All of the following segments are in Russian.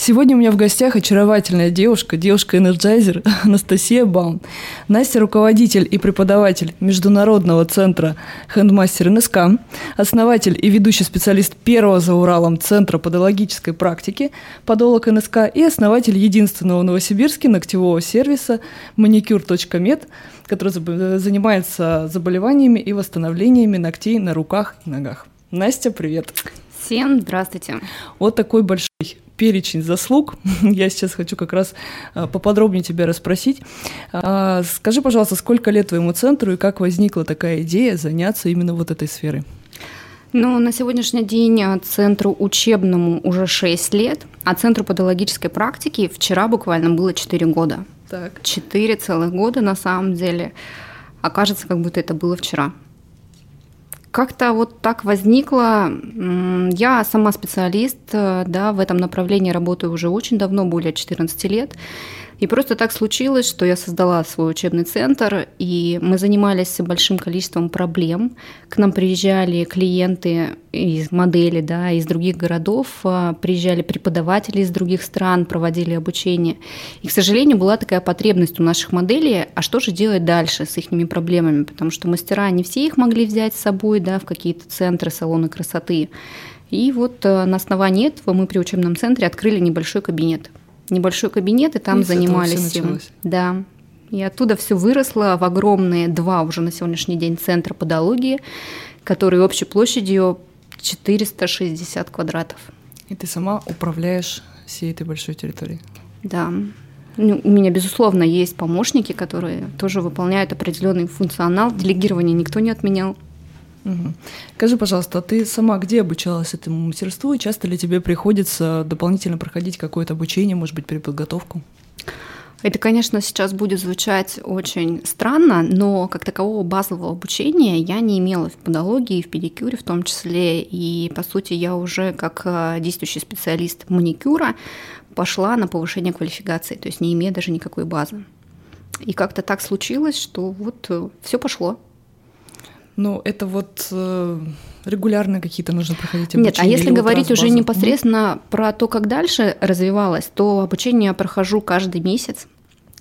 Сегодня у меня в гостях очаровательная девушка, девушка-энерджайзер Анастасия Баум. Настя – руководитель и преподаватель Международного центра «Хендмастер НСК», основатель и ведущий специалист первого за Уралом Центра подологической практики «Подолог НСК» и основатель единственного в Новосибирске ногтевого сервиса «Маникюр.мед», который занимается заболеваниями и восстановлениями ногтей на руках и ногах. Настя, привет! Всем здравствуйте! Вот такой большой перечень заслуг. Я сейчас хочу как раз а, поподробнее тебя расспросить. А, скажи, пожалуйста, сколько лет твоему центру и как возникла такая идея заняться именно вот этой сферой? Ну, на сегодняшний день а, центру учебному уже 6 лет, а центру подологической практики вчера буквально было 4 года. Так. 4 целых года на самом деле. Окажется, как будто это было вчера. Как-то вот так возникло. Я сама специалист, э, да, в этом направлении работаю уже очень давно, более 14 лет. И просто так случилось, что я создала свой учебный центр, и мы занимались большим количеством проблем. К нам приезжали клиенты из модели, да, из других городов, а, приезжали преподаватели из других стран, проводили обучение. И, к сожалению, была такая потребность у наших моделей, а что же делать дальше с их проблемами, потому что мастера не все их могли взять с собой да, в какие-то центры, салоны красоты. И вот э, на основании этого мы при учебном центре открыли небольшой кабинет – небольшой кабинет, и там и занимались всем. Да. И оттуда все выросло в огромные два уже на сегодняшний день центра подологии, которые общей площадью 460 квадратов. И ты сама управляешь всей этой большой территорией? Да. Ну, у меня, безусловно, есть помощники, которые тоже выполняют определенный функционал. Делегирование никто не отменял. Угу. Скажи, пожалуйста, а ты сама где обучалась этому мастерству, часто ли тебе приходится дополнительно проходить какое-то обучение, может быть, переподготовку? Это, конечно, сейчас будет звучать очень странно, но как такового базового обучения я не имела в подологии, в педикюре в том числе. И, по сути, я уже как э, действующий специалист маникюра пошла на повышение квалификации, то есть не имея даже никакой базы. И как-то так случилось, что вот э, все пошло. Ну, это вот э, регулярно какие-то нужно проходить обучение? Нет, а если говорить уже непосредственно mm. про то, как дальше развивалось, то обучение я прохожу каждый месяц.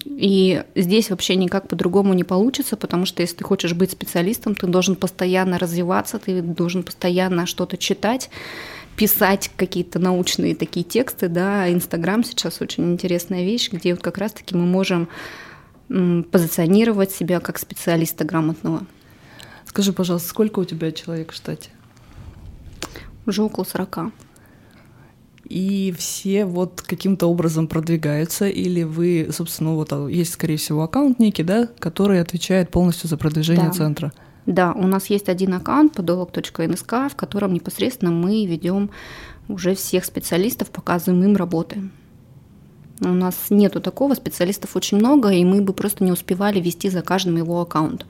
И здесь вообще никак по-другому не получится, потому что если ты хочешь быть специалистом, ты должен постоянно развиваться, ты должен постоянно что-то читать, писать какие-то научные такие тексты, да. Инстаграм сейчас очень интересная вещь, где вот как раз-таки мы можем позиционировать себя как специалиста грамотного. Скажи, пожалуйста, сколько у тебя человек в штате? Уже около 40. И все вот каким-то образом продвигаются, или вы, собственно, вот а, есть, скорее всего, аккаунт некий, да, который отвечает полностью за продвижение да. центра? Да, у нас есть один аккаунт подолог.нск, в котором непосредственно мы ведем уже всех специалистов, показываем им работы. У нас нету такого, специалистов очень много, и мы бы просто не успевали вести за каждым его аккаунт.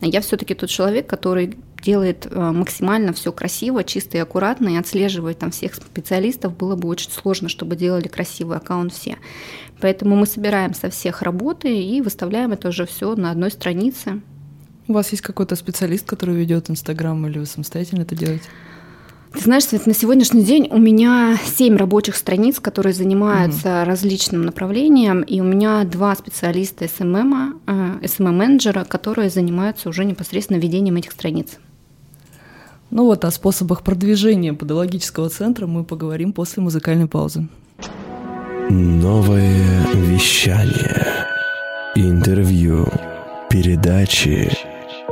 Я все-таки тот человек, который делает э, максимально все красиво, чисто и аккуратно, и отслеживать там всех специалистов было бы очень сложно, чтобы делали красивый аккаунт все. Поэтому мы собираем со всех работы и выставляем это уже все на одной странице. У вас есть какой-то специалист, который ведет Инстаграм, или вы самостоятельно это делаете? Ты знаешь, Свет, на сегодняшний день у меня семь рабочих страниц, которые занимаются угу. различным направлением, и у меня два специалиста SMM, э, SMM-менеджера, которые занимаются уже непосредственно ведением этих страниц. Ну вот о способах продвижения подологического центра мы поговорим после музыкальной паузы. Новое вещание. Интервью. Передачи.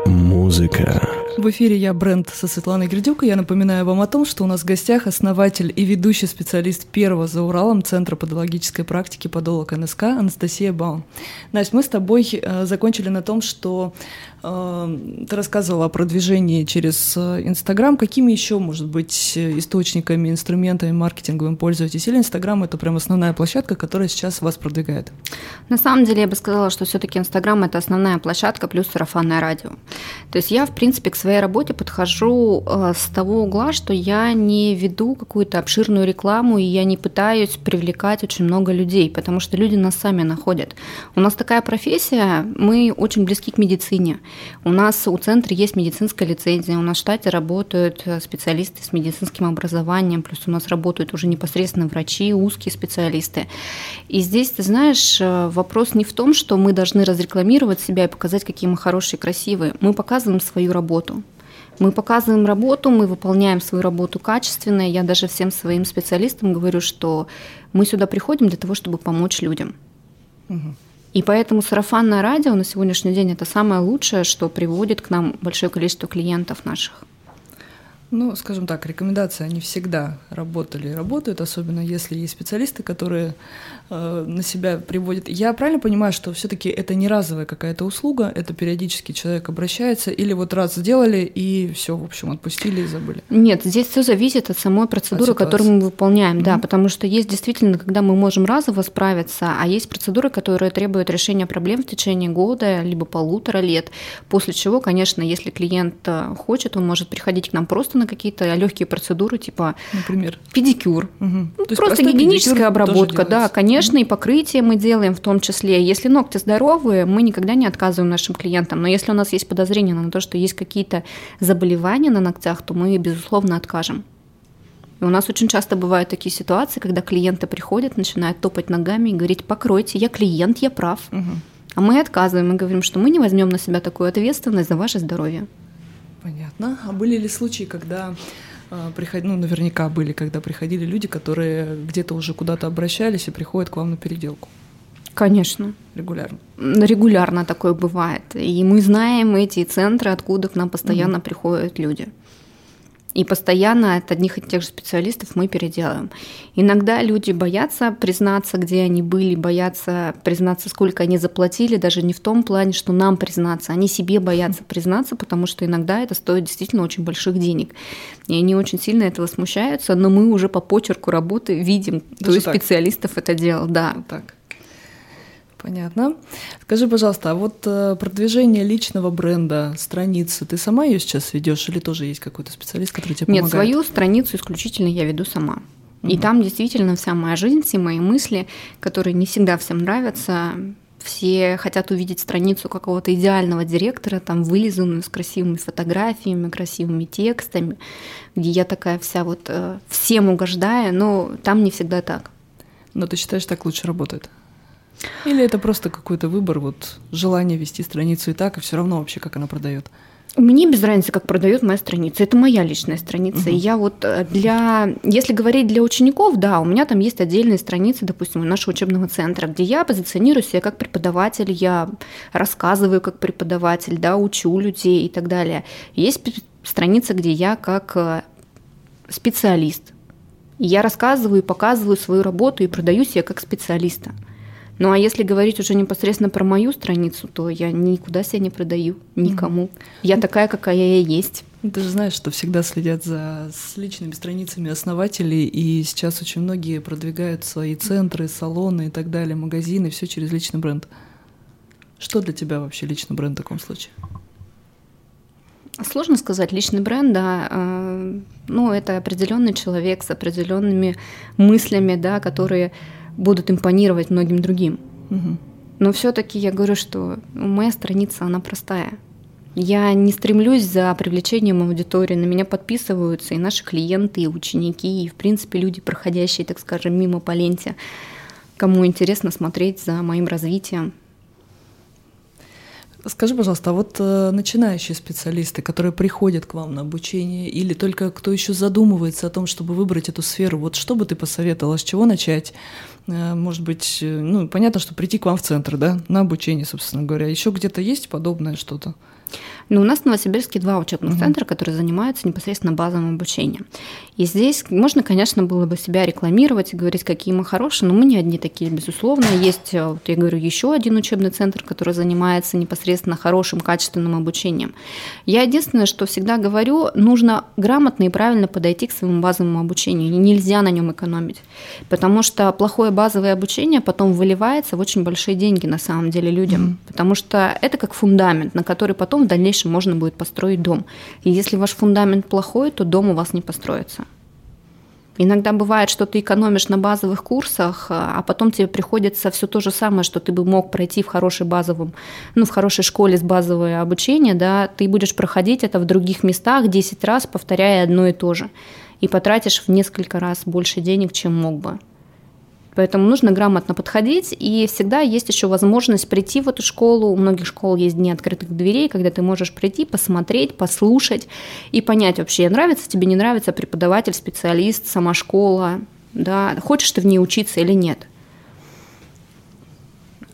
Музыка. В эфире я, Бренд, со Светланой Гридюк, я напоминаю вам о том, что у нас в гостях основатель и ведущий специалист первого за Уралом Центра подологической практики подолог НСК Анастасия Баум. Настя, мы с тобой э, закончили на том, что э, ты рассказывала о продвижении через э, Инстаграм. Какими еще, может быть, источниками, инструментами маркетинговым пользуетесь? Или Инстаграм — это прям основная площадка, которая сейчас вас продвигает? На самом деле я бы сказала, что все таки Инстаграм — это основная площадка плюс сарафанное радио. То есть я, в принципе, к своей своей работе подхожу э, с того угла, что я не веду какую-то обширную рекламу, и я не пытаюсь привлекать очень много людей, потому что люди нас сами находят. У нас такая профессия, мы очень близки к медицине. У нас у центра есть медицинская лицензия, у нас в штате работают э, специалисты с медицинским образованием, плюс у нас работают уже непосредственно врачи, узкие специалисты. И здесь, ты знаешь, э, вопрос не в том, что мы должны разрекламировать себя и показать, какие мы хорошие, красивые. Мы показываем свою работу. Мы показываем работу, мы выполняем свою работу качественно. Я даже всем своим специалистам говорю, что мы сюда приходим для того, чтобы помочь людям. Угу. И поэтому сарафанное радио на сегодняшний день это самое лучшее, что приводит к нам большое количество клиентов наших. Ну, скажем так, рекомендации, они всегда работали и работают, особенно если есть специалисты, которые э, на себя приводят. Я правильно понимаю, что все таки это не разовая какая-то услуга, это периодически человек обращается, или вот раз сделали и все, в общем, отпустили и забыли? Нет, здесь все зависит от самой процедуры, от которую мы выполняем, mm-hmm. да, потому что есть действительно, когда мы можем разово справиться, а есть процедуры, которые требуют решения проблем в течение года, либо полутора лет, после чего, конечно, если клиент э, хочет, он может приходить к нам просто на какие-то легкие процедуры, типа Например? педикюр. Угу. Ну, просто гигиеническая обработка, да, конечно, угу. и покрытие мы делаем в том числе. Если ногти здоровые, мы никогда не отказываем нашим клиентам. Но если у нас есть подозрение на то, что есть какие-то заболевания на ногтях, то мы, безусловно, откажем. И у нас очень часто бывают такие ситуации, когда клиенты приходят, начинают топать ногами и говорить, покройте, я клиент, я прав. Угу. А мы отказываем, мы говорим, что мы не возьмем на себя такую ответственность за ваше здоровье. Понятно. А были ли случаи, когда э, приход... ну, наверняка были, когда приходили люди, которые где-то уже куда-то обращались и приходят к вам на переделку? Конечно. Регулярно. Регулярно такое бывает. И мы знаем эти центры, откуда к нам постоянно угу. приходят люди. И постоянно от одних и тех же специалистов мы переделаем. Иногда люди боятся признаться, где они были, боятся признаться, сколько они заплатили, даже не в том плане, что нам признаться. Они себе боятся признаться, потому что иногда это стоит действительно очень больших денег. И они очень сильно этого смущаются, но мы уже по почерку работы видим, Даже кто из специалистов это делал. Да. Вот так. Понятно. Скажи, пожалуйста, а вот э, продвижение личного бренда, страницы, ты сама ее сейчас ведешь или тоже есть какой-то специалист, который тебе помогает? Нет, свою страницу исключительно я веду сама. Угу. И там действительно вся моя жизнь, все мои мысли, которые не всегда всем нравятся, все хотят увидеть страницу какого-то идеального директора, там вылизанную с красивыми фотографиями, красивыми текстами, где я такая вся вот э, всем угождая, но там не всегда так. Но ты считаешь, так лучше работает? Или это просто какой-то выбор, вот желание вести страницу и так, и все равно вообще, как она продает? Мне без разницы, как продает моя страница. Это моя личная страница. Угу. И я вот э, для, если говорить для учеников, да, у меня там есть отдельные страницы, допустим, у нашего учебного центра, где я позиционирую себя как преподаватель, я рассказываю как преподаватель, да, учу людей и так далее. Есть страница, где я как э, специалист. Я рассказываю и показываю свою работу и продаю себя как специалиста. Ну а если говорить уже непосредственно про мою страницу, то я никуда себя не продаю никому. Mm-hmm. Я такая, какая я есть. Ты же знаешь, что всегда следят за с личными страницами основателей, и сейчас очень многие продвигают свои центры, салоны и так далее, магазины, все через личный бренд. Что для тебя вообще личный бренд в таком случае? Сложно сказать, личный бренд, да, э, ну, это определенный человек с определенными мыслями, да, которые будут импонировать многим другим. Угу. Но все-таки я говорю, что моя страница, она простая. Я не стремлюсь за привлечением аудитории, на меня подписываются и наши клиенты, и ученики, и, в принципе, люди, проходящие, так скажем, мимо по ленте, кому интересно смотреть за моим развитием. Скажи, пожалуйста, а вот э, начинающие специалисты, которые приходят к вам на обучение, или только кто еще задумывается о том, чтобы выбрать эту сферу, вот что бы ты посоветовала, с чего начать? Э, может быть, э, ну, понятно, что прийти к вам в центр, да, на обучение, собственно говоря. Еще где-то есть подобное что-то? Но у нас в Новосибирске два учебных угу. центра, которые занимаются непосредственно базовым обучением. И здесь можно, конечно, было бы себя рекламировать и говорить, какие мы хорошие, но мы не одни такие, безусловно. Есть, э, вот я говорю, еще один учебный центр, который занимается непосредственно хорошим, качественным обучением. Я единственное, что всегда говорю, нужно грамотно и правильно подойти к своему базовому обучению. И нельзя на нем экономить. Потому что плохое базовое обучение потом выливается в очень большие деньги на самом деле людям. Угу. Потому что это как фундамент, на который потом в дальнейшем можно будет построить дом. И если ваш фундамент плохой, то дом у вас не построится. Иногда бывает, что ты экономишь на базовых курсах, а потом тебе приходится все то же самое, что ты бы мог пройти в хорошей базовом, ну, в хорошей школе с базовое обучение, да, ты будешь проходить это в других местах 10 раз, повторяя одно и то же. И потратишь в несколько раз больше денег, чем мог бы. Поэтому нужно грамотно подходить, и всегда есть еще возможность прийти в эту школу. У многих школ есть дни открытых дверей, когда ты можешь прийти, посмотреть, послушать и понять вообще, нравится тебе, не нравится преподаватель, специалист, сама школа, да, хочешь ты в ней учиться или нет.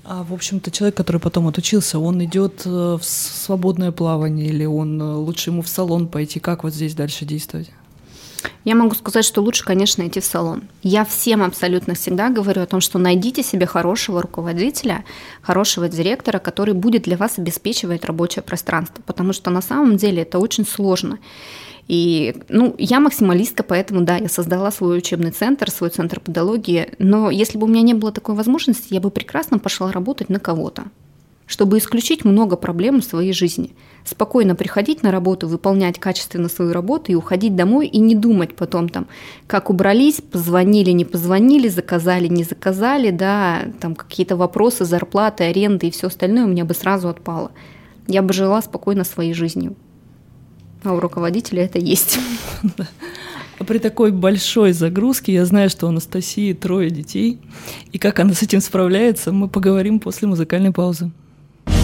А, в общем-то, человек, который потом отучился, он идет э, в свободное плавание или он э, лучше ему в салон пойти? Как вот здесь дальше действовать? Я могу сказать, что лучше, конечно, идти в салон. Я всем абсолютно всегда говорю о том, что найдите себе хорошего руководителя, хорошего директора, который будет для вас обеспечивать рабочее пространство, потому что на самом деле это очень сложно. И, ну, я максималистка, поэтому, да, я создала свой учебный центр, свой центр педагогии, но если бы у меня не было такой возможности, я бы прекрасно пошла работать на кого-то чтобы исключить много проблем в своей жизни. Спокойно приходить на работу, выполнять качественно свою работу и уходить домой и не думать потом там, как убрались, позвонили, не позвонили, заказали, не заказали, да, там какие-то вопросы, зарплаты, аренды и все остальное у меня бы сразу отпало. Я бы жила спокойно своей жизнью. А у руководителя это есть. А при такой большой загрузке я знаю, что у Анастасии трое детей. И как она с этим справляется, мы поговорим после музыкальной паузы.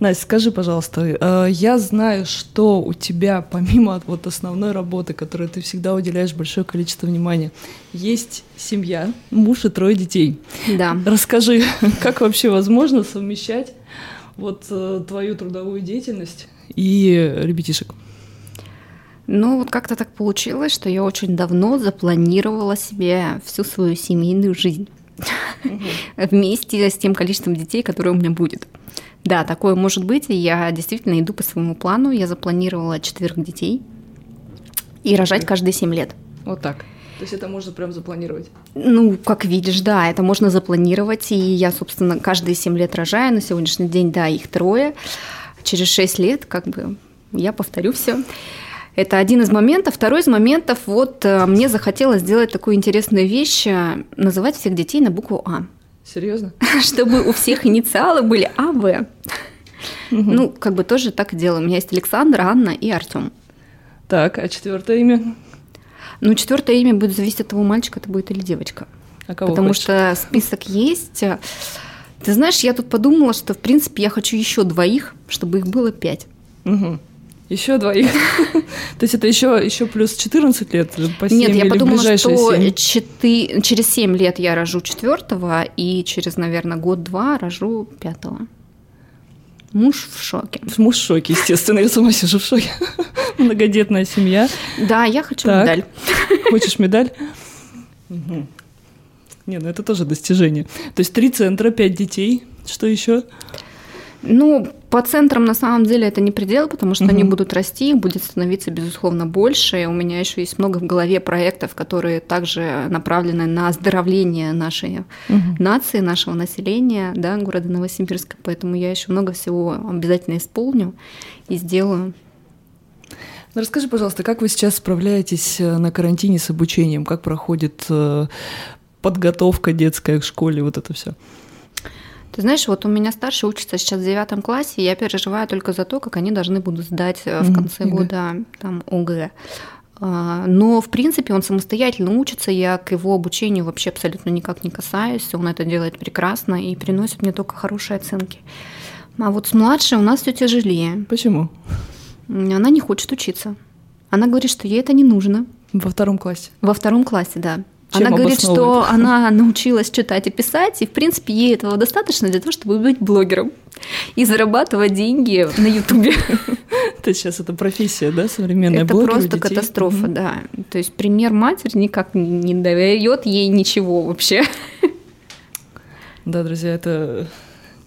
Настя, скажи, пожалуйста, э, я знаю, что у тебя, помимо вот основной работы, которой ты всегда уделяешь большое количество внимания, есть семья, муж и трое детей. Да. Расскажи, как вообще возможно совмещать вот э, твою трудовую деятельность и ребятишек? Ну, вот как-то так получилось, что я очень давно запланировала себе всю свою семейную жизнь вместе с тем количеством детей, которое у меня будет. Да, такое может быть. Я действительно иду по своему плану. Я запланировала четверых детей и рожать каждые семь лет. Вот так. То есть это можно прям запланировать? Ну, как видишь, да, это можно запланировать. И я, собственно, каждые семь лет рожаю. На сегодняшний день, да, их трое. Через шесть лет, как бы, я повторю все. Это один из моментов. Второй из моментов, вот э, мне захотелось сделать такую интересную вещь, э, называть всех детей на букву А. Серьезно? Чтобы у всех инициалы были АВ. Ну, как бы тоже так и делаю. У меня есть Александр, Анна и Артем. Так, а четвертое имя? Ну, четвертое имя будет зависеть от того, мальчика это будет или девочка. А кого Потому хочешь? что список есть. Ты знаешь, я тут подумала, что, в принципе, я хочу еще двоих, чтобы их было пять. Угу. Еще двоих. То есть это еще, еще плюс 14 лет по 7 Нет, я подумала, что 7? 4, через 7 лет я рожу четвертого, и через, наверное, год-два рожу пятого. Муж в шоке. Муж в шоке, естественно, я сама сижу в шоке. Многодетная семья. Да, я хочу так. медаль. Хочешь медаль? Угу. Не, ну это тоже достижение. То есть три центра, пять детей. Что еще? Ну, по центрам на самом деле это не предел, потому что угу. они будут расти, будет становиться, безусловно, больше. У меня еще есть много в голове проектов, которые также направлены на оздоровление нашей угу. нации, нашего населения, да, города Новосибирска. Поэтому я еще много всего обязательно исполню и сделаю. Ну, расскажи, пожалуйста, как вы сейчас справляетесь э, на карантине с обучением? Как проходит э, подготовка детская к школе, вот это все? Ты знаешь, вот у меня старший учится сейчас в девятом классе, и я переживаю только за то, как они должны будут сдать э, в конце mm-hmm. года там ОГЭ. А, но, в принципе, он самостоятельно учится, я к его обучению вообще абсолютно никак не касаюсь, он это делает прекрасно и приносит мне только хорошие оценки. А вот с младшей у нас все тяжелее. Почему? Она не хочет учиться. Она говорит, что ей это не нужно. Во втором классе? Во втором классе, да. Чем она говорит, что она научилась читать и писать, и, в принципе, ей этого достаточно для того, чтобы быть блогером и зарабатывать деньги на Ютубе. То есть сейчас это профессия, да, современная Это просто катастрофа, да. То есть пример матери никак не дает ей ничего вообще. Да, друзья, это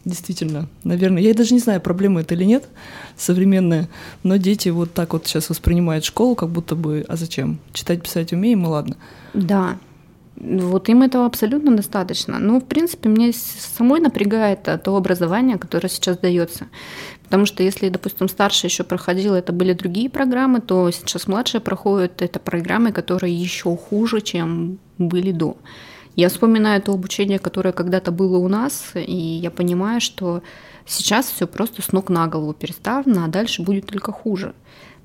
Действительно, наверное, я даже не знаю, проблема это или нет, современная, но дети вот так вот сейчас воспринимают школу, как будто бы, а зачем? Читать, писать умеем, и ладно. Да, вот им этого абсолютно достаточно. Но, в принципе, мне самой напрягает то образование, которое сейчас дается. Потому что если, допустим, старшая еще проходила, это были другие программы, то сейчас младшая проходит это программы, которые еще хуже, чем были до. Я вспоминаю то обучение, которое когда-то было у нас, и я понимаю, что сейчас все просто с ног на голову переставлено, а дальше будет только хуже.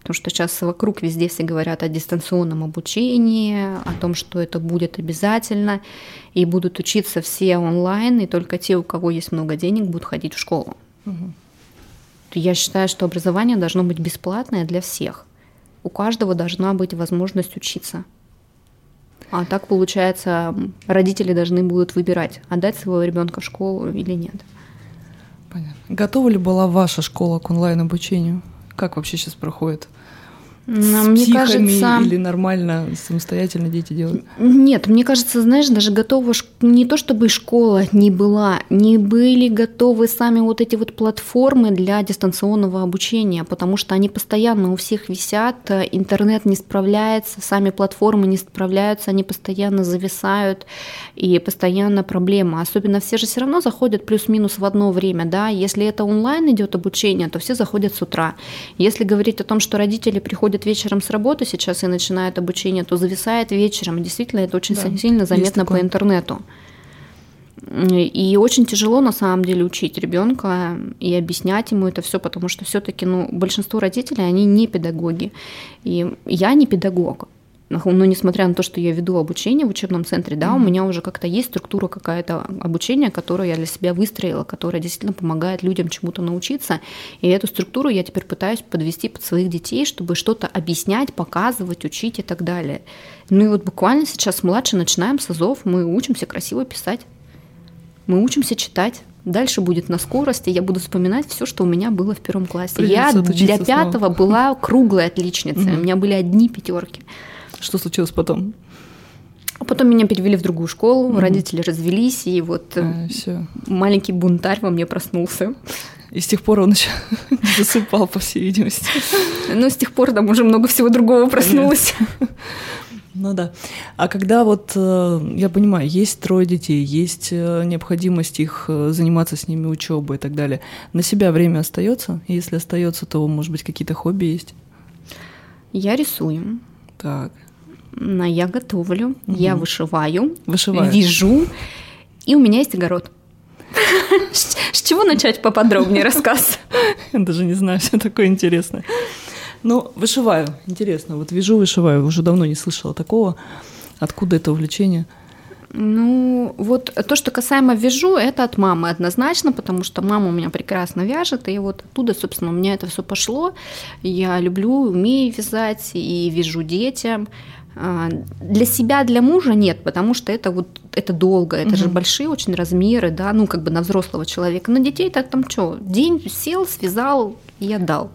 Потому что сейчас вокруг везде все говорят о дистанционном обучении, о том, что это будет обязательно, и будут учиться все онлайн, и только те, у кого есть много денег, будут ходить в школу. Угу. Я считаю, что образование должно быть бесплатное для всех. У каждого должна быть возможность учиться. А так получается, родители должны будут выбирать, отдать своего ребенка в школу или нет. Понятно. Готова ли была ваша школа к онлайн-обучению? Как вообще сейчас проходит? С мне кажется, или нормально самостоятельно дети делают? Нет, мне кажется, знаешь, даже готова не то чтобы школа не была, не были готовы сами вот эти вот платформы для дистанционного обучения, потому что они постоянно у всех висят, интернет не справляется, сами платформы не справляются, они постоянно зависают и постоянно проблема. Особенно все же все равно заходят плюс-минус в одно время, да. Если это онлайн идет обучение, то все заходят с утра. Если говорить о том, что родители приходят приходит вечером с работы сейчас и начинает обучение, то зависает вечером. Действительно, это очень да, сильно заметно по интернету. И очень тяжело на самом деле учить ребенка и объяснять ему это все, потому что все-таки ну, большинство родителей, они не педагоги. И я не педагог. Но несмотря на то, что я веду обучение в учебном центре, да, mm-hmm. у меня уже как-то есть структура какая-то обучения, которую я для себя выстроила, которая действительно помогает людям чему-то научиться. И эту структуру я теперь пытаюсь подвести под своих детей, чтобы что-то объяснять, показывать, учить и так далее. Ну и вот буквально сейчас младше начинаем с азов, мы учимся красиво писать, мы учимся читать. Дальше будет на скорости, я буду вспоминать все, что у меня было в первом классе. Придется я для пятого снова. была круглой отличницей, у меня были одни пятерки. Что случилось потом? А потом меня перевели в другую школу, mm родители развелись, и вот а, э, всё. маленький бунтарь во мне проснулся. И с тех пор он еще засыпал, по всей видимости. Ну, с тех пор там уже много всего другого проснулось. Ну да. А когда вот, э, я понимаю, есть трое детей, есть э, необходимость их заниматься с ними учебой и так далее, на себя время остается? Если остается, то, может быть, какие-то хобби есть? Я рисую. Так. Я готовлю, угу. я вышиваю, Вышиваю. вяжу, и у меня есть огород. С чего начать поподробнее рассказ? Я даже не знаю, все такое интересное. Ну, вышиваю, интересно. Вот вяжу, вышиваю. Уже давно не слышала такого. Откуда это увлечение? Ну, вот то, что касаемо вяжу, это от мамы однозначно, потому что мама у меня прекрасно вяжет, и вот оттуда, собственно, у меня это все пошло. Я люблю, умею вязать и вяжу детям. А, для себя, для мужа нет, потому что это вот это долго, это угу. же большие очень размеры, да, ну как бы на взрослого человека. На детей так там что, день сел, связал и отдал.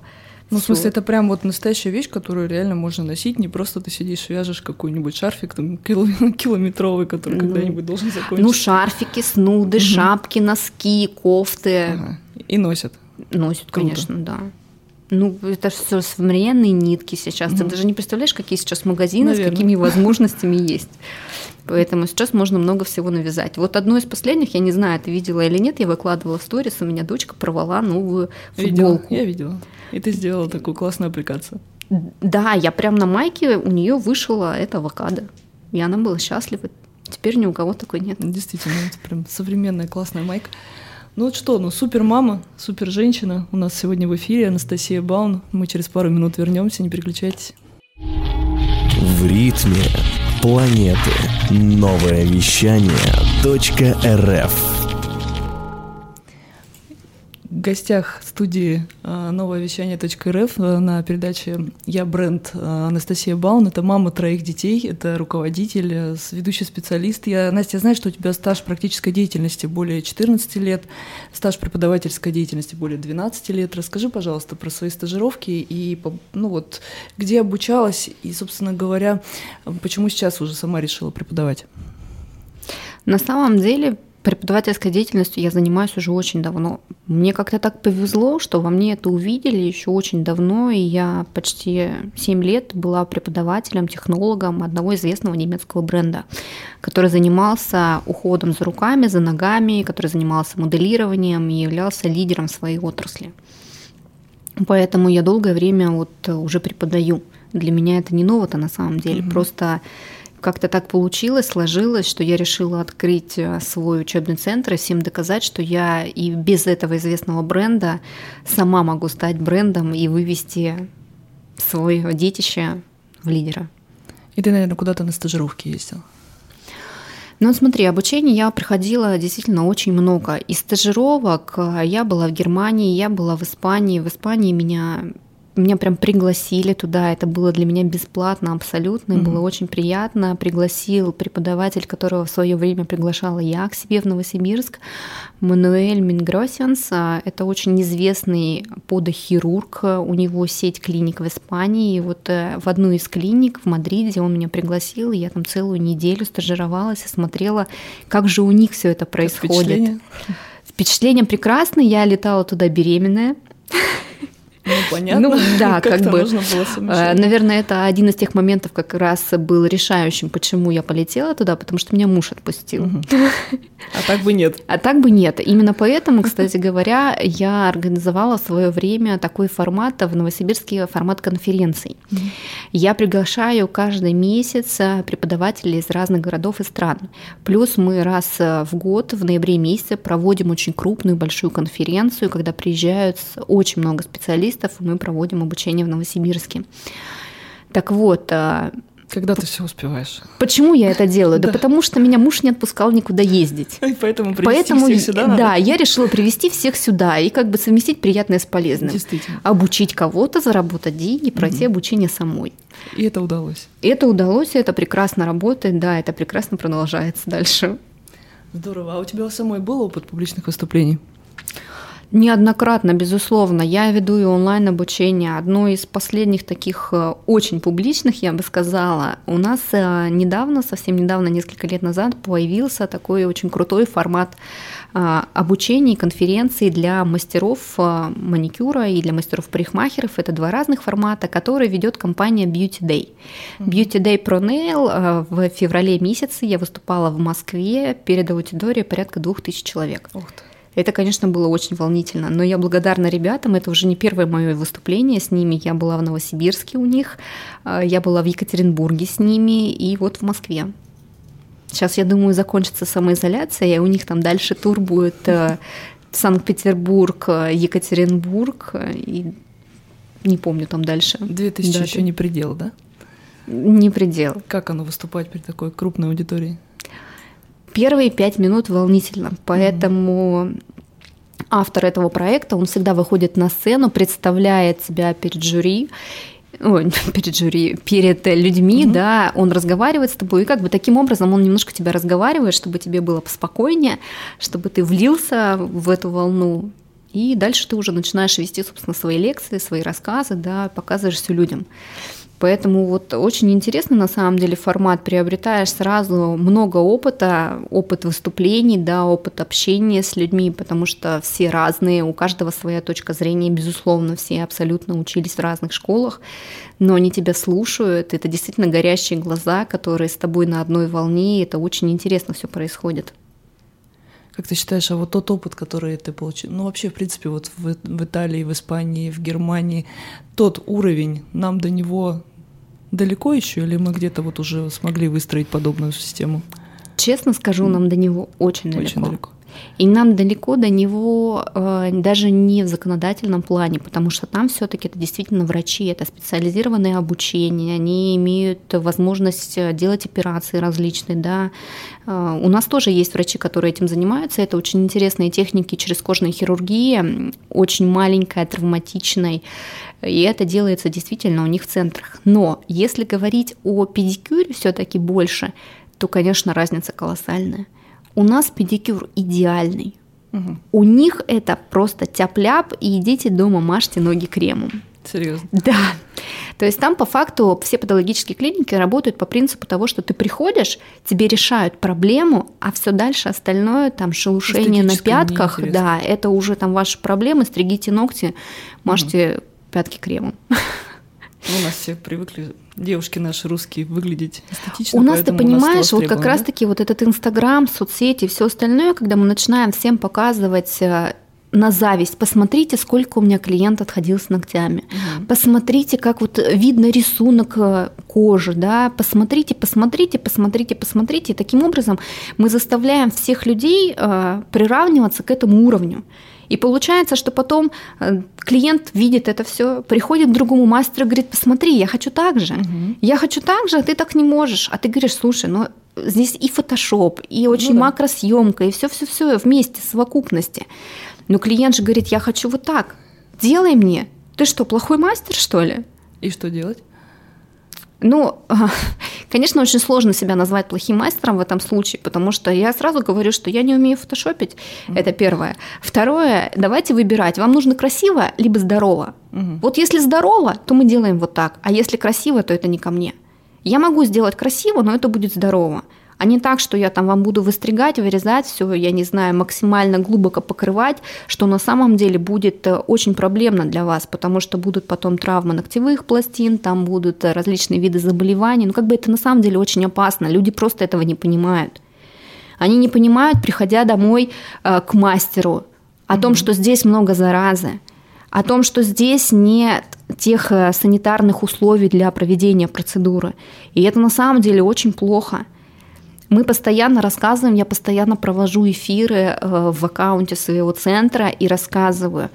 Ну, в смысле, это прям вот настоящая вещь, которую реально можно носить. Не просто ты сидишь, вяжешь какой-нибудь шарфик там километровый, который ну, когда-нибудь должен закончиться. Ну, шарфики, снуды, угу. шапки, носки, кофты. Ага. И носят. Носят, Круто. конечно, да. Ну, это все современные нитки сейчас. Угу. Ты даже не представляешь, какие сейчас магазины, Наверное. с какими возможностями есть. Поэтому сейчас можно много всего навязать. Вот одно из последних, я не знаю, ты видела или нет, я выкладывала в сторис, у меня дочка порвала новую футболку. Видела, я видела. И ты сделала такую классную аппликацию. Да, я прям на майке у нее вышила это авокадо. И она была счастлива. Теперь ни у кого такой нет. Действительно, это прям современная классная майка. Ну вот что, ну супер мама, супер женщина. У нас сегодня в эфире Анастасия Баун. Мы через пару минут вернемся, не переключайтесь. В ритме планеты. Новое вещание .рф гостях студии а, новое вещание .рф а, на передаче «Я бренд» а, Анастасия Баун. Это мама троих детей, это руководитель, ведущий специалист. Я, Настя, знаю, что у тебя стаж практической деятельности более 14 лет, стаж преподавательской деятельности более 12 лет. Расскажи, пожалуйста, про свои стажировки и, ну вот, где обучалась и, собственно говоря, почему сейчас уже сама решила преподавать? На самом деле Преподавательской деятельностью я занимаюсь уже очень давно. Мне как-то так повезло, что во мне это увидели еще очень давно, и я почти 7 лет была преподавателем, технологом одного известного немецкого бренда, который занимался уходом за руками, за ногами, который занимался моделированием и являлся лидером своей отрасли. Поэтому я долгое время вот уже преподаю. Для меня это не ново-то на самом деле, mm-hmm. просто как-то так получилось, сложилось, что я решила открыть э, свой учебный центр и всем доказать, что я и без этого известного бренда сама могу стать брендом и вывести свое детище в лидера. И ты, наверное, куда-то на стажировки ездил? Ну, смотри, обучение я проходила действительно очень много. Из стажировок э, я была в Германии, я была в Испании. В Испании меня меня прям пригласили туда, это было для меня бесплатно абсолютно, mm-hmm. было очень приятно. Пригласил преподаватель, которого в свое время приглашала я к себе в Новосибирск, Мануэль Мингросианс. Это очень известный подохирург, у него сеть клиник в Испании. И вот э, в одну из клиник в Мадриде он меня пригласил, и я там целую неделю стажировалась и смотрела, как же у них все это происходит. Впечатление? Впечатление прекрасное. Я летала туда беременная. Ну, понятно. Ну, да, как, как бы. Было э, наверное, это один из тех моментов как раз был решающим, почему я полетела туда, потому что меня муж отпустил. А так бы нет. А так бы нет. Именно поэтому, кстати говоря, я организовала в свое время такой формат в Новосибирске, формат конференций. Я приглашаю каждый месяц э, преподавателей из разных городов и стран. Плюс мы раз э, в год, в ноябре месяце, проводим очень крупную, большую конференцию, когда приезжают очень много специалистов специалистов, мы проводим обучение в Новосибирске. Так вот, а, когда ты все успеваешь? Почему я это делаю? Да, да потому что меня муж не отпускал никуда ездить. И поэтому привести поэтому, всех сюда надо? Да, я решила привести всех сюда и как бы совместить приятное с полезным. Действительно. Обучить кого-то, заработать деньги, пройти угу. обучение самой. И это удалось? Это удалось, и это прекрасно работает, да, это прекрасно продолжается дальше. Здорово. А у тебя самой был опыт публичных выступлений? Неоднократно, безусловно. Я веду и онлайн-обучение. Одно из последних таких э, очень публичных, я бы сказала, у нас э, недавно, совсем недавно, несколько лет назад, появился такой очень крутой формат э, обучения и конференции для мастеров маникюра и для мастеров-парикмахеров. Это два разных формата, которые ведет компания Beauty Day. Beauty Day Pro Nail в феврале месяце я выступала в Москве перед аудиторией порядка двух тысяч человек. Ух ты. Это, конечно, было очень волнительно, но я благодарна ребятам. Это уже не первое мое выступление с ними. Я была в Новосибирске у них, а, я была в Екатеринбурге с ними и вот в Москве. Сейчас, я думаю, закончится самоизоляция, и у них там дальше тур будет э, Санкт-Петербург, Екатеринбург, и не помню там дальше. Две тысячи еще не предел, да? Не предел. Как оно выступать при такой крупной аудитории? Первые пять минут волнительно, поэтому автор этого проекта, он всегда выходит на сцену, представляет себя перед жюри, ой, перед жюри, перед людьми, угу. да, он разговаривает с тобой, и как бы таким образом он немножко тебя разговаривает, чтобы тебе было поспокойнее, чтобы ты влился в эту волну, и дальше ты уже начинаешь вести, собственно, свои лекции, свои рассказы, да, показываешь все людям. Поэтому вот очень интересный на самом деле формат. Приобретаешь сразу много опыта, опыт выступлений, да, опыт общения с людьми, потому что все разные, у каждого своя точка зрения, безусловно, все абсолютно учились в разных школах, но они тебя слушают, это действительно горящие глаза, которые с тобой на одной волне, и это очень интересно все происходит. Как ты считаешь, а вот тот опыт, который ты получил, ну вообще, в принципе, вот в, в Италии, в Испании, в Германии, тот уровень, нам до него далеко еще, или мы где-то вот уже смогли выстроить подобную систему? Честно скажу, нам до него очень далеко. Очень далеко. И нам далеко до него э, даже не в законодательном плане, потому что там все-таки это действительно врачи, это специализированное обучение, они имеют возможность э, делать операции различные, да. Э, у нас тоже есть врачи, которые этим занимаются, это очень интересные техники через кожной хирургии, очень маленькая, травматичной, и это делается действительно у них в центрах. Но если говорить о педикюре все-таки больше, то, конечно, разница колоссальная. У нас педикюр идеальный. Угу. У них это просто тяп-ляп и идите дома мажьте ноги кремом. Серьезно? Да. То есть там по факту все патологические клиники работают по принципу того, что ты приходишь, тебе решают проблему, а все дальше остальное, там шелушение на пятках, да, это уже там ваши проблемы, стригите ногти, мажьте угу. пятки кремом. Ну, у нас все привыкли, девушки наши русские, выглядеть эстетично. У нас, ты понимаешь, вот как да? раз-таки вот этот Инстаграм, соцсети, все остальное, когда мы начинаем всем показывать э, на зависть. Посмотрите, сколько у меня клиент отходил с ногтями. Угу. Посмотрите, как вот видно рисунок э, кожи, да. Посмотрите, посмотрите, посмотрите, посмотрите. И таким образом мы заставляем всех людей э, приравниваться к этому уровню. И получается, что потом э, клиент видит это все, приходит к другому мастеру, говорит, посмотри, я хочу так же, угу. я хочу так же, а ты так не можешь. А ты говоришь, слушай, ну здесь и фотошоп, и очень ну, да. макросъемка, и все-все-все вместе, в совокупности. Но клиент же говорит, я хочу вот так, делай мне. Ты что, плохой мастер, что ли? И что делать? Ну, конечно, очень сложно себя назвать плохим мастером в этом случае, потому что я сразу говорю, что я не умею фотошопить. Mm-hmm. Это первое. Второе, давайте выбирать. Вам нужно красиво либо здорово. Mm-hmm. Вот если здорово, то мы делаем вот так, а если красиво, то это не ко мне. Я могу сделать красиво, но это будет здорово а не так, что я там вам буду выстригать, вырезать все, я не знаю, максимально глубоко покрывать, что на самом деле будет э, очень проблемно для вас, потому что будут потом травмы ногтевых пластин, там будут э, различные виды заболеваний. Ну, как бы это на самом деле очень опасно. Люди просто этого не понимают. Они не понимают, приходя домой э, к мастеру, о том, что здесь много заразы, о том, что здесь нет тех санитарных условий для проведения процедуры. И это на самом деле очень плохо. Мы постоянно рассказываем, я постоянно провожу эфиры э, в аккаунте своего центра и рассказываю.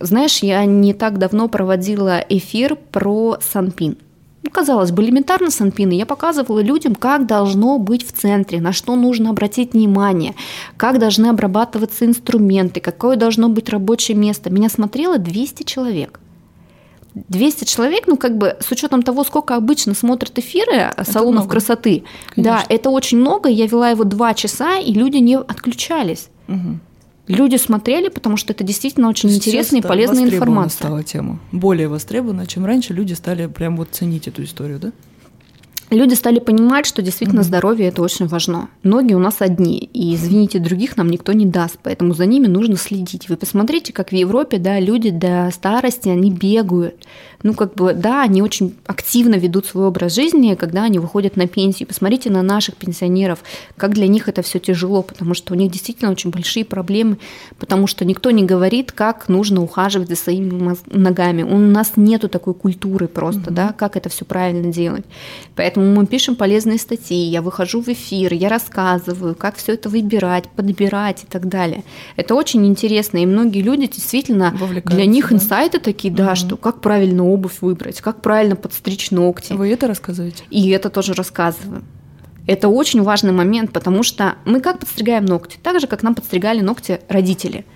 Знаешь, я не так давно проводила эфир про Санпин. Ну, казалось бы, элементарно санпины. Я показывала людям, как должно быть в центре, на что нужно обратить внимание, как должны обрабатываться инструменты, какое должно быть рабочее место. Меня смотрело 200 человек. 200 человек, ну как бы с учетом того, сколько обычно смотрят эфиры это салонов много. красоты, Конечно. да, это очень много. Я вела его два часа, и люди не отключались. Угу. Люди смотрели, потому что это действительно очень интересная и полезная информация. стала тема. Более востребована, чем раньше. Люди стали прям вот ценить эту историю, да? Люди стали понимать, что действительно mm-hmm. здоровье это очень важно. Ноги у нас одни, и извините, других нам никто не даст, поэтому за ними нужно следить. Вы посмотрите, как в Европе, да, люди до старости они бегают. Ну, как бы, да, они очень активно ведут свой образ жизни, когда они выходят на пенсию. Посмотрите на наших пенсионеров, как для них это все тяжело, потому что у них действительно очень большие проблемы, потому что никто не говорит, как нужно ухаживать за своими ногами. У нас нету такой культуры просто, mm-hmm. да, как это все правильно делать. Поэтому Поэтому мы пишем полезные статьи, я выхожу в эфир, я рассказываю, как все это выбирать, подбирать и так далее. Это очень интересно, и многие люди действительно для них да? инсайты такие, да, угу. что как правильно обувь выбрать, как правильно подстричь ногти. Вы это рассказываете? И это тоже рассказываю. Это очень важный момент, потому что мы как подстригаем ногти? Так же, как нам подстригали ногти родители –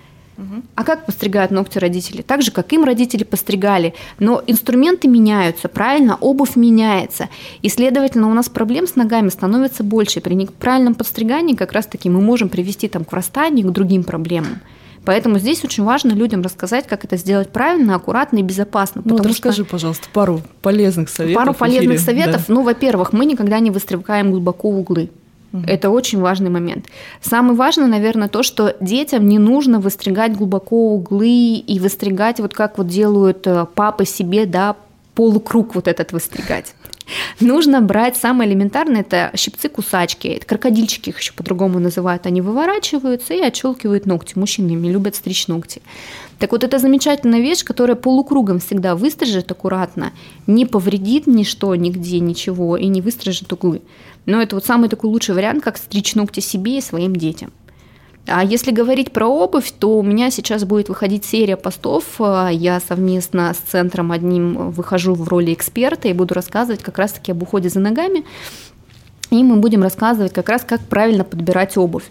а как постригают ногти родители? Так же, как им родители постригали. Но инструменты меняются, правильно? Обувь меняется. И, следовательно, у нас проблем с ногами становится больше. При неправильном подстригании как раз-таки мы можем привести там, к врастанию, к другим проблемам. Поэтому здесь очень важно людям рассказать, как это сделать правильно, аккуратно и безопасно. Ну, вот расскажи, что... пожалуйста, пару полезных советов. Пару полезных советов. Да. Ну, во-первых, мы никогда не выстреваем глубоко углы. Это очень важный момент. Самый важный, наверное, то, что детям не нужно выстригать глубоко углы и выстригать вот как вот делают э, папы себе, да, полукруг вот этот выстригать. Нужно брать самое элементарное, это щипцы-кусачки, это крокодильчики их еще по-другому называют, они выворачиваются и отщелкивают ногти. Мужчины не любят стричь ногти. Так вот, это замечательная вещь, которая полукругом всегда выстрижет аккуратно, не повредит ничто, нигде, ничего, и не выстрижет углы. Но это вот самый такой лучший вариант, как стричь ногти себе и своим детям. А если говорить про обувь, то у меня сейчас будет выходить серия постов. Я совместно с центром одним выхожу в роли эксперта и буду рассказывать как раз-таки об уходе за ногами. И мы будем рассказывать как раз, как правильно подбирать обувь.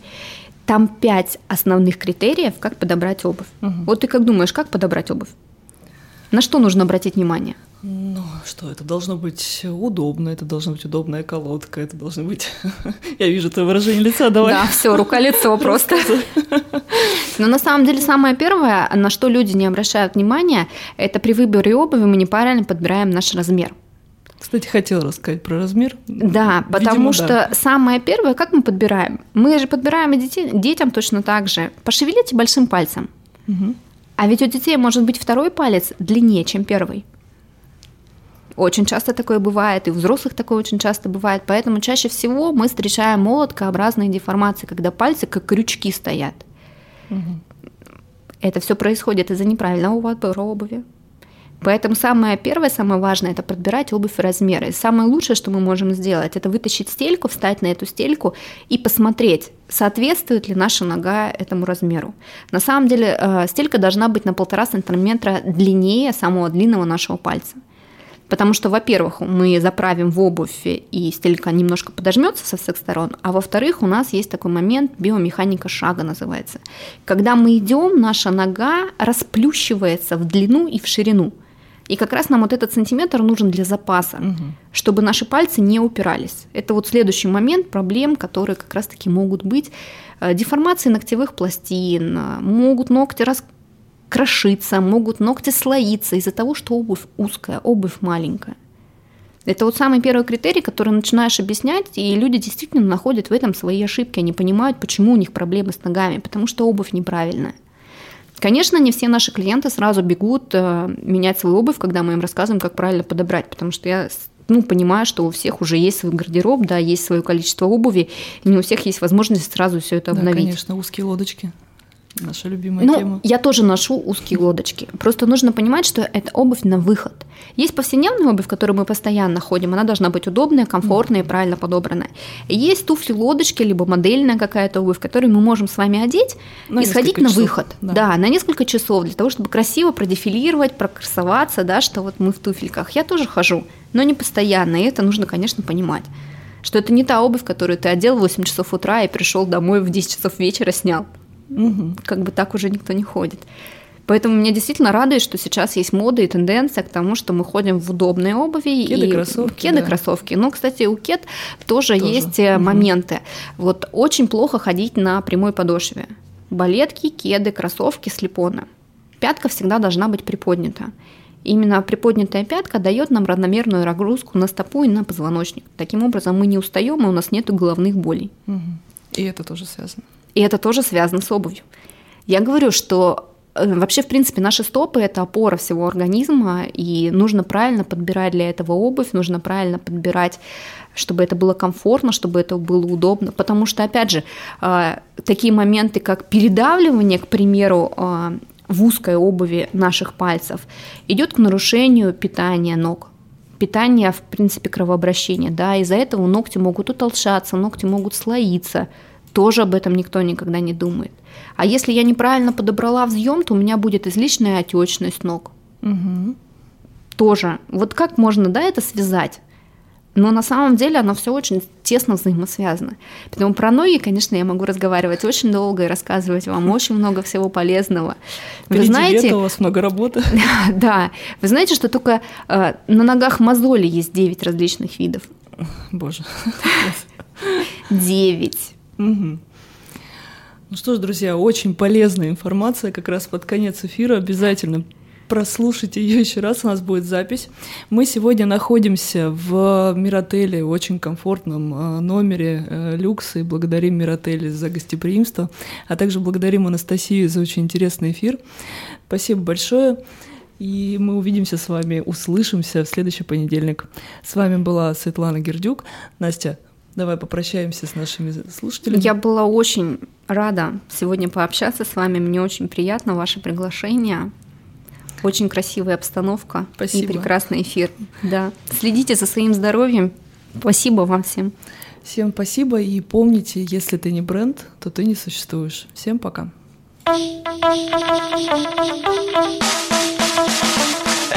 Там пять основных критериев, как подобрать обувь. Угу. Вот ты как думаешь, как подобрать обувь? На что нужно обратить внимание? Ну, что, это должно быть удобно, это должна быть удобная колодка, это должно быть... Я вижу это выражение лица, давай. Да, все, рука-лицо просто. Но на самом деле самое первое, на что люди не обращают внимания, это при выборе обуви мы неправильно подбираем наш размер. Кстати, хотела рассказать про размер. Да, Видимо, потому что да. самое первое, как мы подбираем? Мы же подбираем и детей, детям точно так же. Пошевелите большим пальцем. Угу. А ведь у детей может быть второй палец длиннее, чем первый. Очень часто такое бывает, и у взрослых такое очень часто бывает, поэтому чаще всего мы встречаем молоткообразные деформации, когда пальцы как крючки стоят. Угу. Это все происходит из-за неправильного подбора обуви. Поэтому самое первое, самое важное – это подбирать обувь и размеры. самое лучшее, что мы можем сделать, это вытащить стельку, встать на эту стельку и посмотреть, соответствует ли наша нога этому размеру. На самом деле э, стелька должна быть на полтора сантиметра длиннее самого длинного нашего пальца. Потому что, во-первых, мы заправим в обувь, и стелька немножко подожмется со всех сторон, а во-вторых, у нас есть такой момент, биомеханика шага называется. Когда мы идем, наша нога расплющивается в длину и в ширину. И как раз нам вот этот сантиметр нужен для запаса, угу. чтобы наши пальцы не упирались. Это вот следующий момент проблем, которые как раз-таки могут быть. Э, деформации ногтевых пластин, э, могут ногти рас крошиться, могут ногти слоиться из-за того, что обувь узкая, обувь маленькая. Это вот самый первый критерий, который начинаешь объяснять, и люди действительно находят в этом свои ошибки, они понимают, почему у них проблемы с ногами, потому что обувь неправильная. Конечно, не все наши клиенты сразу бегут э, менять свою обувь, когда мы им рассказываем, как правильно подобрать, потому что я ну, понимаю, что у всех уже есть свой гардероб, да, есть свое количество обуви, и не у всех есть возможность сразу все это обновить. Да, конечно, узкие лодочки. Наша любимая ну, тема. Я тоже ношу узкие лодочки. Просто нужно понимать, что это обувь на выход. Есть повседневная обувь, в которой мы постоянно ходим. Она должна быть удобная, комфортная и правильно подобранная. Есть туфли-лодочки, либо модельная какая-то обувь, которую мы можем с вами одеть на и сходить часов. на выход. Да. да, на несколько часов, для того, чтобы красиво продефилировать, прокрасоваться, да, что вот мы в туфельках. Я тоже хожу, но не постоянно, и это нужно, конечно, понимать что это не та обувь, которую ты одел в 8 часов утра и пришел домой в 10 часов вечера снял. Угу. Как бы так уже никто не ходит. Поэтому меня действительно радует, что сейчас есть мода и тенденция к тому, что мы ходим в удобной обуви. Кеды, и кроссовки. Кеды, да. кроссовки. Ну, кстати, у кед тоже, тоже. есть угу. моменты. Вот очень плохо ходить на прямой подошве. Балетки, кеды, кроссовки, слепоны. Пятка всегда должна быть приподнята. Именно приподнятая пятка дает нам равномерную нагрузку на стопу и на позвоночник. Таким образом, мы не устаем, и у нас нет головных болей. Угу. И это тоже связано. И это тоже связано с обувью. Я говорю, что э, Вообще, в принципе, наши стопы – это опора всего организма, и нужно правильно подбирать для этого обувь, нужно правильно подбирать, чтобы это было комфортно, чтобы это было удобно. Потому что, опять же, э, такие моменты, как передавливание, к примеру, э, в узкой обуви наших пальцев, идет к нарушению питания ног питания, в принципе, кровообращения, да, из-за этого ногти могут утолщаться, ногти могут слоиться, тоже об этом никто никогда не думает. А если я неправильно подобрала взъем, то у меня будет излишняя отечность ног. Угу. Тоже. Вот как можно, да, это связать? Но на самом деле оно все очень тесно взаимосвязано. Поэтому про ноги, конечно, я могу разговаривать очень долго и рассказывать вам очень много всего полезного. Вы знаете, лето, у вас много работы. Да, вы знаете, что только э, на ногах мозоли есть 9 различных видов. Боже. 9. Угу. Ну что ж, друзья, очень полезная информация как раз под конец эфира. Обязательно прослушайте ее еще раз, у нас будет запись. Мы сегодня находимся в Миротеле, очень комфортном э, номере э, люкс, и благодарим Миротеле за гостеприимство, а также благодарим Анастасию за очень интересный эфир. Спасибо большое. И мы увидимся с вами, услышимся в следующий понедельник. С вами была Светлана Гердюк. Настя, Давай попрощаемся с нашими слушателями. Я была очень рада сегодня пообщаться с вами. Мне очень приятно ваше приглашение. Очень красивая обстановка Спасибо. и прекрасный эфир. Да. Следите за своим здоровьем. Спасибо вам всем. Всем спасибо и помните, если ты не бренд, то ты не существуешь. Всем пока.